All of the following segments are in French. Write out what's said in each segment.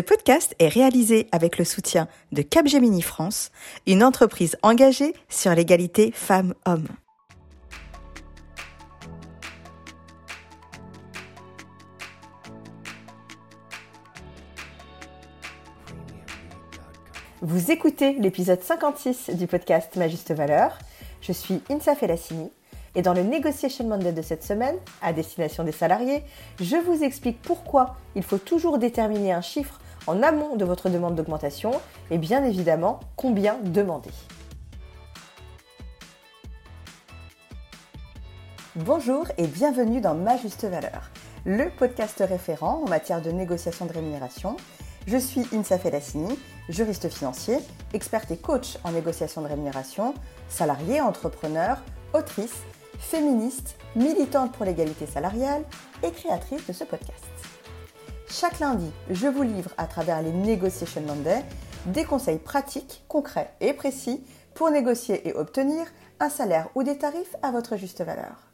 Ce podcast est réalisé avec le soutien de Capgemini France, une entreprise engagée sur l'égalité femmes-hommes. Vous écoutez l'épisode 56 du podcast Ma Juste Valeur. Je suis Insa Felassini et dans le Negotiation Monday de cette semaine, à destination des salariés, je vous explique pourquoi il faut toujours déterminer un chiffre en amont de votre demande d'augmentation et bien évidemment combien demander. Bonjour et bienvenue dans Ma Juste Valeur, le podcast référent en matière de négociation de rémunération. Je suis Insa Felassini, juriste financier, experte et coach en négociation de rémunération, salarié, entrepreneur, autrice féministe, militante pour l'égalité salariale et créatrice de ce podcast. Chaque lundi, je vous livre à travers les Negotiation Monday des conseils pratiques, concrets et précis pour négocier et obtenir un salaire ou des tarifs à votre juste valeur.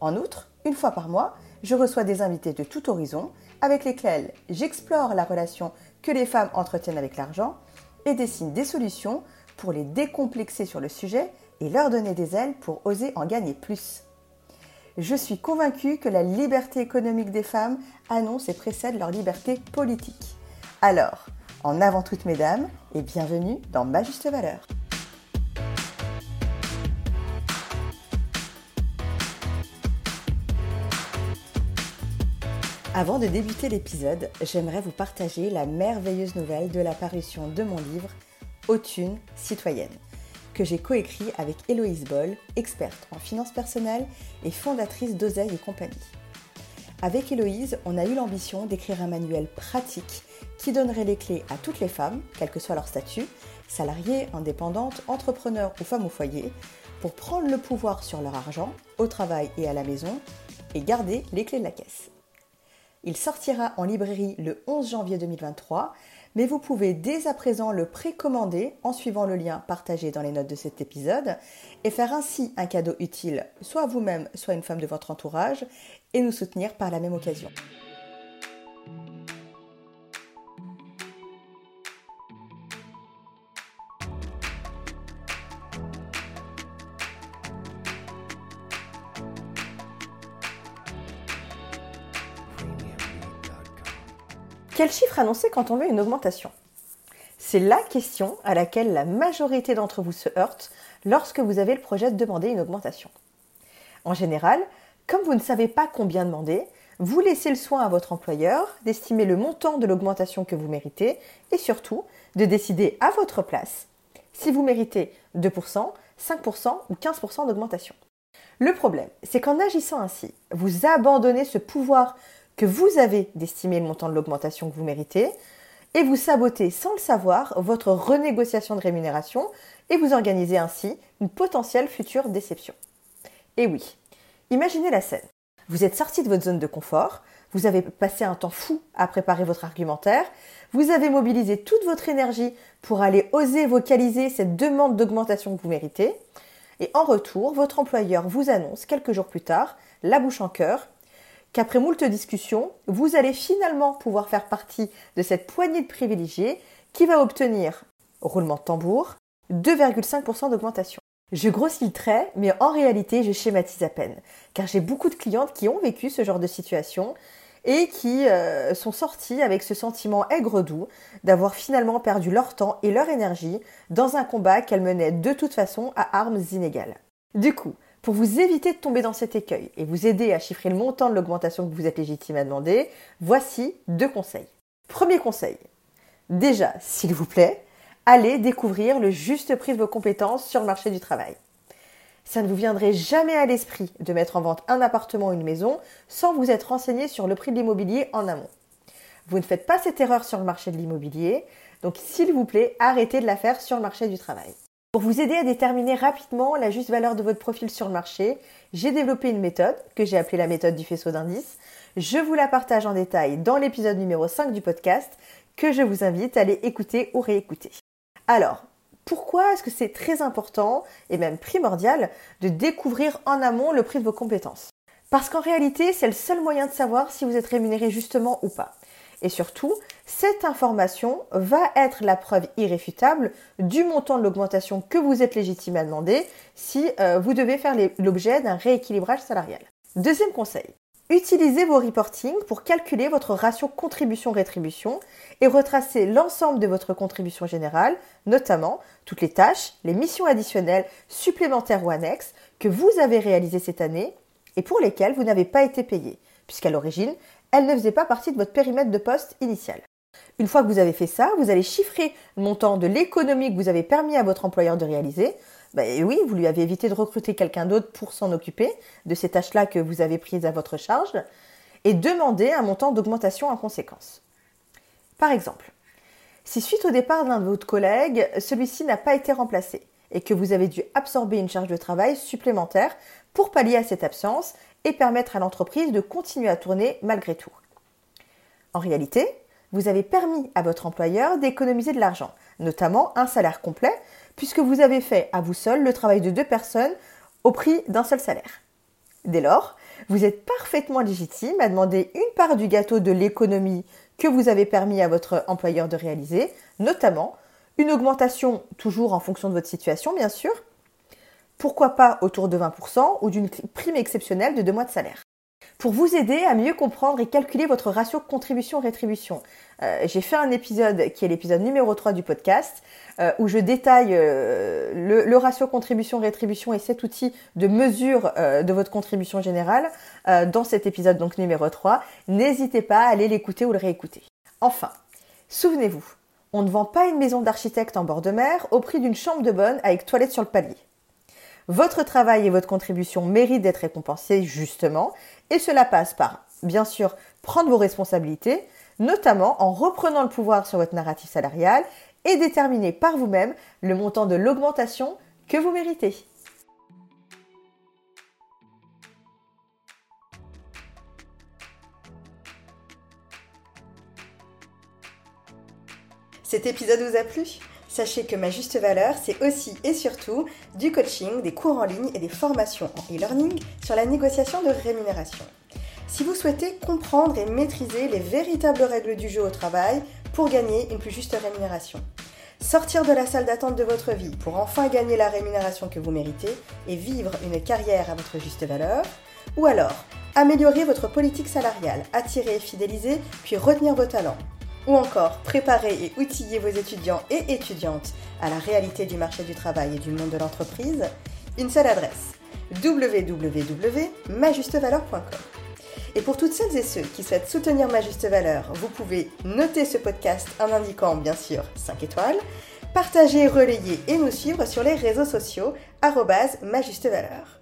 En outre, une fois par mois, je reçois des invités de tout horizon avec lesquels j'explore la relation que les femmes entretiennent avec l'argent et dessine des solutions pour les décomplexer sur le sujet et leur donner des ailes pour oser en gagner plus. Je suis convaincue que la liberté économique des femmes annonce et précède leur liberté politique. Alors, en avant toutes mesdames, et bienvenue dans Ma Juste Valeur. Avant de débuter l'épisode, j'aimerais vous partager la merveilleuse nouvelle de la parution de mon livre Autune citoyenne que j'ai coécrit avec Héloïse Boll, experte en finances personnelles et fondatrice d'Oseille et compagnie. Avec Héloïse, on a eu l'ambition d'écrire un manuel pratique qui donnerait les clés à toutes les femmes, quel que soit leur statut, salariées, indépendantes, entrepreneurs ou femmes au foyer, pour prendre le pouvoir sur leur argent, au travail et à la maison, et garder les clés de la caisse. Il sortira en librairie le 11 janvier 2023 mais vous pouvez dès à présent le précommander en suivant le lien partagé dans les notes de cet épisode et faire ainsi un cadeau utile soit à vous-même, soit une femme de votre entourage et nous soutenir par la même occasion. Quel chiffre annoncer quand on veut une augmentation? C'est la question à laquelle la majorité d'entre vous se heurte lorsque vous avez le projet de demander une augmentation. En général, comme vous ne savez pas combien demander, vous laissez le soin à votre employeur d'estimer le montant de l'augmentation que vous méritez et surtout de décider à votre place si vous méritez 2%, 5% ou 15% d'augmentation. Le problème, c'est qu'en agissant ainsi, vous abandonnez ce pouvoir vous avez d'estimer le montant de l'augmentation que vous méritez et vous sabotez sans le savoir votre renégociation de rémunération et vous organisez ainsi une potentielle future déception. Et oui, imaginez la scène. Vous êtes sorti de votre zone de confort, vous avez passé un temps fou à préparer votre argumentaire, vous avez mobilisé toute votre énergie pour aller oser vocaliser cette demande d'augmentation que vous méritez, et en retour, votre employeur vous annonce quelques jours plus tard, la bouche en cœur, qu'après moult discussions, vous allez finalement pouvoir faire partie de cette poignée de privilégiés qui va obtenir, roulement de tambour, 2,5% d'augmentation. Je grossis le trait, mais en réalité, je schématise à peine, car j'ai beaucoup de clientes qui ont vécu ce genre de situation et qui euh, sont sorties avec ce sentiment aigre-doux d'avoir finalement perdu leur temps et leur énergie dans un combat qu'elles menaient de toute façon à armes inégales. Du coup, pour vous éviter de tomber dans cet écueil et vous aider à chiffrer le montant de l'augmentation que vous êtes légitime à demander, voici deux conseils. Premier conseil. Déjà, s'il vous plaît, allez découvrir le juste prix de vos compétences sur le marché du travail. Ça ne vous viendrait jamais à l'esprit de mettre en vente un appartement ou une maison sans vous être renseigné sur le prix de l'immobilier en amont. Vous ne faites pas cette erreur sur le marché de l'immobilier, donc s'il vous plaît, arrêtez de la faire sur le marché du travail. Pour vous aider à déterminer rapidement la juste valeur de votre profil sur le marché, j'ai développé une méthode que j'ai appelée la méthode du faisceau d'indices. Je vous la partage en détail dans l'épisode numéro 5 du podcast que je vous invite à aller écouter ou réécouter. Alors, pourquoi est-ce que c'est très important et même primordial de découvrir en amont le prix de vos compétences? Parce qu'en réalité, c'est le seul moyen de savoir si vous êtes rémunéré justement ou pas. Et surtout, cette information va être la preuve irréfutable du montant de l'augmentation que vous êtes légitime à demander si euh, vous devez faire l'objet d'un rééquilibrage salarial. Deuxième conseil, utilisez vos reportings pour calculer votre ratio contribution-rétribution et retracer l'ensemble de votre contribution générale, notamment toutes les tâches, les missions additionnelles, supplémentaires ou annexes que vous avez réalisées cette année et pour lesquelles vous n'avez pas été payé, puisqu'à l'origine, elles ne faisaient pas partie de votre périmètre de poste initial. Une fois que vous avez fait ça, vous allez chiffrer le montant de l'économie que vous avez permis à votre employeur de réaliser. Ben oui, vous lui avez évité de recruter quelqu'un d'autre pour s'en occuper de ces tâches-là que vous avez prises à votre charge et demander un montant d'augmentation en conséquence. Par exemple, si suite au départ d'un de vos collègues, celui-ci n'a pas été remplacé et que vous avez dû absorber une charge de travail supplémentaire pour pallier à cette absence et permettre à l'entreprise de continuer à tourner malgré tout. En réalité, vous avez permis à votre employeur d'économiser de l'argent, notamment un salaire complet, puisque vous avez fait à vous seul le travail de deux personnes au prix d'un seul salaire. Dès lors, vous êtes parfaitement légitime à demander une part du gâteau de l'économie que vous avez permis à votre employeur de réaliser, notamment une augmentation toujours en fonction de votre situation, bien sûr, pourquoi pas autour de 20% ou d'une prime exceptionnelle de deux mois de salaire. Pour vous aider à mieux comprendre et calculer votre ratio contribution-rétribution, euh, j'ai fait un épisode qui est l'épisode numéro 3 du podcast euh, où je détaille euh, le, ratio contribution-rétribution et cet outil de mesure de votre contribution générale dans cet épisode donc numéro 3. N'hésitez pas à aller l'écouter ou le réécouter. Enfin, souvenez-vous, on ne vend pas une maison d'architecte en bord de mer au prix d'une chambre de bonne avec toilette sur le palier. Votre travail et votre contribution méritent d'être récompensés justement, et cela passe par, bien sûr, prendre vos responsabilités, notamment en reprenant le pouvoir sur votre narratif salarial et déterminer par vous-même le montant de l'augmentation que vous méritez. Cet épisode vous a plu? Sachez que ma juste valeur, c'est aussi et surtout du coaching, des cours en ligne et des formations en e-learning sur la négociation de rémunération. Si vous souhaitez comprendre et maîtriser les véritables règles du jeu au travail pour gagner une plus juste rémunération, sortir de la salle d'attente de votre vie pour enfin gagner la rémunération que vous méritez et vivre une carrière à votre juste valeur, ou alors améliorer votre politique salariale, attirer, fidéliser, puis retenir vos talents ou encore préparer et outiller vos étudiants et étudiantes à la réalité du marché du travail et du monde de l'entreprise, une seule adresse www.majustevaleur.com. Et pour toutes celles et ceux qui souhaitent soutenir Ma Juste Valeur, vous pouvez noter ce podcast en indiquant bien sûr 5 étoiles, partager, relayer et nous suivre sur les réseaux sociaux Ma Juste Valeur.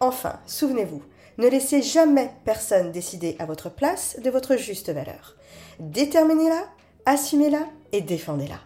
Enfin, souvenez-vous, ne laissez jamais personne décider à votre place de votre juste valeur. Déterminez-la, assumez-la et défendez-la.